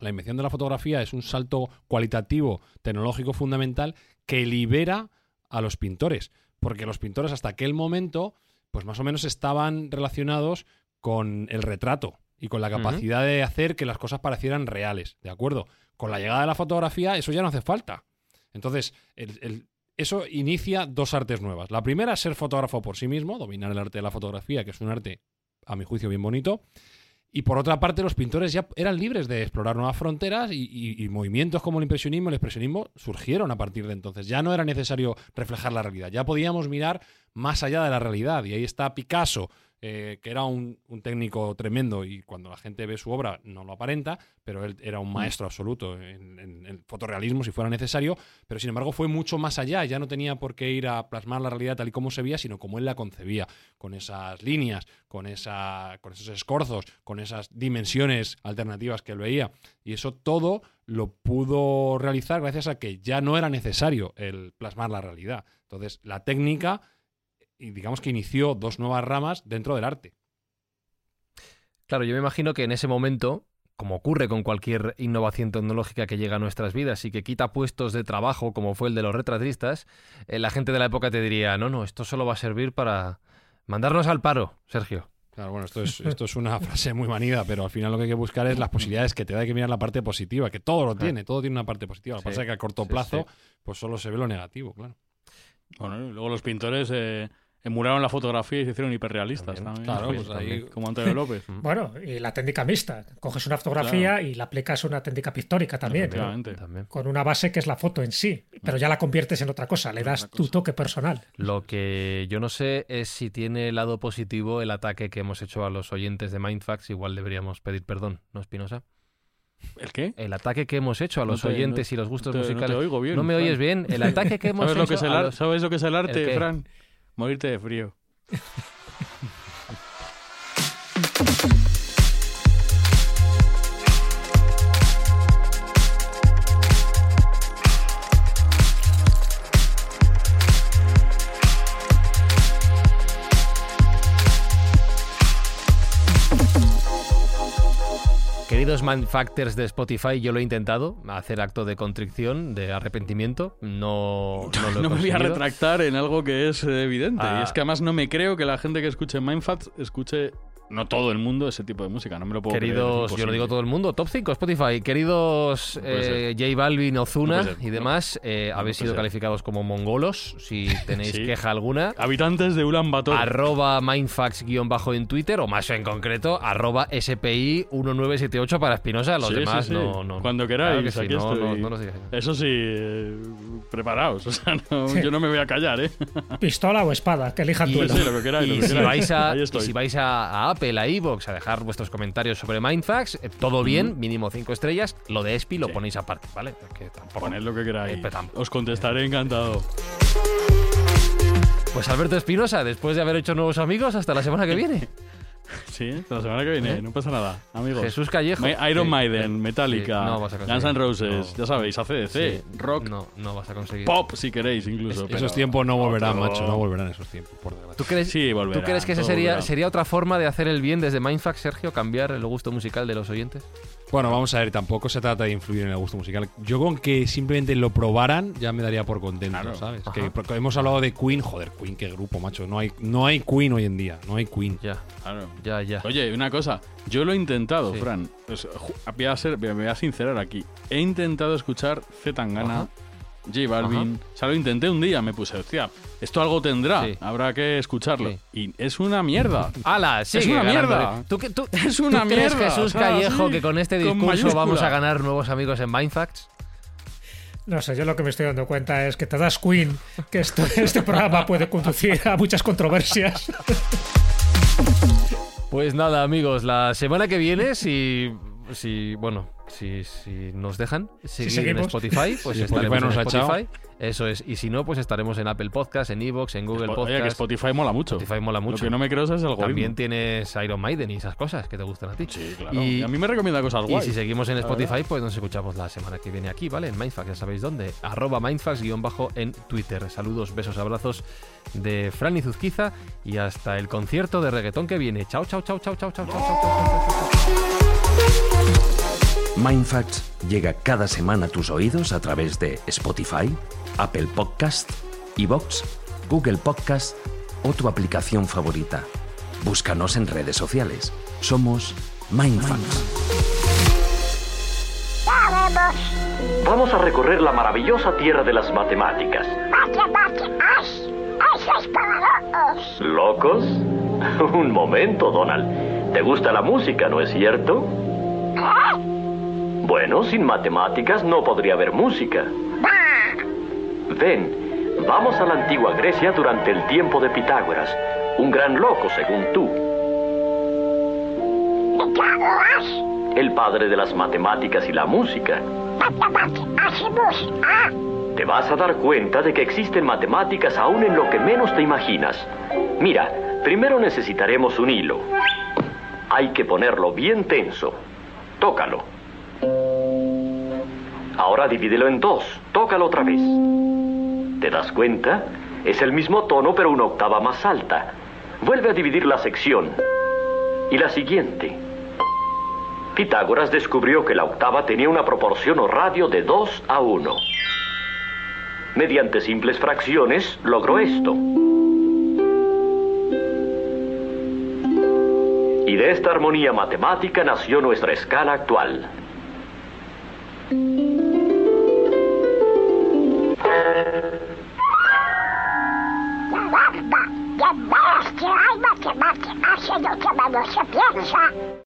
La invención de la fotografía es un salto cualitativo, tecnológico fundamental que libera a los pintores, porque los pintores hasta aquel momento, pues más o menos estaban relacionados con el retrato y con la capacidad de hacer que las cosas parecieran reales, ¿de acuerdo? Con la llegada de la fotografía eso ya no hace falta. Entonces, el- el- eso inicia dos artes nuevas. La primera es ser fotógrafo por sí mismo, dominar el arte de la fotografía, que es un arte, a mi juicio, bien bonito. Y por otra parte, los pintores ya eran libres de explorar nuevas fronteras y, movimientos como el impresionismo el expresionismo surgieron a partir de entonces. Ya no era necesario reflejar la realidad, ya podíamos mirar más allá de la realidad. Y ahí está Picasso, eh, que era un, un técnico tremendo y cuando la gente ve su obra no lo aparenta, pero él era un maestro absoluto en, en el fotorrealismo si fuera necesario, pero sin embargo fue mucho más allá, ya no tenía por qué ir a plasmar la realidad tal y como se veía, sino como él la concebía, con esas líneas, con, esa, con esos escorzos, con esas dimensiones alternativas que él veía. Y eso todo lo pudo realizar gracias a que ya no era necesario el plasmar la realidad. Entonces, la técnica, y digamos que inició dos nuevas ramas dentro del arte. Claro, yo me imagino que en ese momento, como ocurre con cualquier innovación tecnológica que llega a nuestras vidas y que quita puestos de trabajo, como fue el de los retratistas, eh, la gente de la época te diría, no, no, esto solo va a servir para mandarnos al paro, Sergio. Claro, bueno, esto es, esto es una frase muy manida, pero al final lo que hay que buscar es las posibilidades que te da, hay que mirar la parte positiva, que todo lo tiene, todo tiene una parte positiva. Lo que Sí, pasa es que a corto sí, plazo, sí. pues solo se ve lo negativo, claro. Bueno, y luego los pintores eh, emularon la fotografía y se hicieron hiperrealistas También, también. claro, Pues, pues ahí- Como Antonio López. Bueno, y la técnica mixta. Coges una fotografía Claro. y la aplicas a una técnica pictórica también. También. Con una base que es la foto en sí. Pero ya la conviertes en otra cosa, le das tu toque personal. Lo que yo no sé es si tiene lado positivo el ataque que hemos hecho a los oyentes de Mindfax. Igual deberíamos pedir perdón, ¿no, Espinosa? ¿El qué? El ataque que hemos hecho a No los te- oyentes no- y los gustos no te- no te musicales. oigo bien, ¿No me Fran. oyes bien? El ataque que hemos ¿Sabes hecho lo, que es el a ar- los- ¿Sabes lo que es el arte, qué? Fran? Morirte de frío. Queridos Mindfactors de Spotify, yo lo he intentado, hacer acto de contrición, de arrepentimiento. No, no lo he No me voy a retractar en algo que es evidente. Ah. Y es que además no me creo que la gente que escuche Mindfats escuche, no todo el mundo, ese tipo de música. No me lo puedo creer, Queridos, yo lo digo todo el mundo, top 5 Spotify. Queridos No eh, J Balvin, Ozuna No y no. demás, eh, habéis sido ser. calificados como mongolos. Si tenéis Sí. queja alguna, Habitantes de Ulan Bator. arroba mindfax-bajo en Twitter o más en concreto, arroba SPI1978 para Espinosa. Los Sí, demás sí, sí. no, no. Cuando Claro queráis, que sí, aquí no, estoy. no, no nos digáis. Eso sí, eh, preparaos. O sea, no- Sí. yo no me voy a callar, ¿eh? Pistola o espada, que elijan tú. Sí, lo que queráis. lo que si vais, a, Ahí y si vais a, a Apple, a Evox, a dejar vuestros comentarios sobre Mindfax, eh, todo bien, mínimo 5 estrellas. Lo de Espi lo Sí. ponéis aparte, ¿vale? Que tampoco- Poned lo que queráis. Eh. Os contestaré encantado. Pues Alberto Espinosa, después de haber hecho nuevos amigos, hasta la semana que viene. Sí, la semana que viene, ¿Eh? no pasa nada, amigos. Jesús Callejo. Ma- Iron Sí, Maiden, sí, Metallica, no vas a conseguir. Guns N' Roses, No. ya sabéis, ACDC, Sí, rock, No, no vas a conseguir. pop si queréis incluso. esos pero- tiempos no volverán, Otro- macho, no volverán esos tiempos, por desgracia. ¿Tú crees, Sí, volverán. ¿Tú crees que esa sería, sería otra forma de hacer el bien desde Mindfax, Sergio? ¿Cambiar el gusto musical de los oyentes? Bueno, vamos a ver, tampoco se trata de influir en el gusto musical. Yo con que simplemente lo probaran ya me daría por contento, Claro. ¿sabes? Ajá. Que porque hemos hablado de Queen, joder, Queen, qué grupo, macho. No hay, no hay Queen hoy en día, no hay Queen. Ya, Claro. ya, ya. Oye, una cosa, yo lo he intentado, Sí. Fran. Pues, voy, a ser, me voy a sincerar aquí. He intentado escuchar Z Tangana, Ajá. J Balvin. O sea, lo intenté un día, me puse, hostia, esto algo tendrá, Sí. habrá que escucharlo. Sí. Y es una mierda. ¡Hala! Sigue una mierda. ¿Tú, qué- tú- Es una ¿tú crees, mierda, Jesús o sea, Callejo, sí, que con este con discurso vamos a ganar nuevos amigos en Mindfacts? No sé, yo lo que me estoy dando cuenta es que te das Queen, que esto, este programa puede conducir a muchas controversias. Pues nada, amigos, la semana que viene, si, si bueno, si, si nos dejan seguir en seguimos. Spotify, pues Si estaremos Spotify nos en ha. Spotify. Eso es. Y si no, pues estaremos en Apple Podcast, en Evox, en Google Spo- Podcast. Oye, que Spotify mola mucho. Spotify mola mucho. Lo que no me creo es el algoritmo. También tienes Iron Maiden y esas cosas que te gustan a ti. Sí, claro. Y- Y, a mí me recomienda cosas Y guays. si seguimos en Spotify, pues nos escuchamos la semana que viene aquí, ¿vale? En Mindfax, ya sabéis dónde. Arroba Mindfax-bajo en Twitter. Saludos, besos, abrazos de Fran y Zuzquiza y hasta el concierto de reggaetón que viene. Chao, chao, chao, chao, chao, chao, chao, chao, chao, chao, chao, chao. Mindfacts llega cada semana a tus oídos a través de Spotify, Apple Podcast, Evox, Google Podcast o tu aplicación favorita. Búscanos en redes sociales. Somos Mindfacts. Vamos a recorrer la maravillosa tierra de las matemáticas. ¿Locos? Un momento, Donald. ¿Te gusta la música, no es cierto? Bueno, sin matemáticas no podría haber música. Ven, vamos a la antigua Grecia durante el tiempo de Pitágoras, un gran loco según tú. El padre de las matemáticas y la música. Te vas a dar cuenta de que existen matemáticas aún en lo que menos te imaginas. Mira, primero necesitaremos un hilo. Hay que ponerlo bien tenso. Tócalo. Ahora divídelo en dos. Tócalo otra vez. ¿Te das cuenta? Es el mismo tono pero una octava más alta. Vuelve a dividir la sección. Y la siguiente. Pitágoras descubrió que la octava tenía una proporción o radio de 2 a 1. Mediante simples fracciones logró esto. Y de esta armonía matemática nació nuestra escala actual. Ya basta, hay matemáticas en lo que menos se piensa.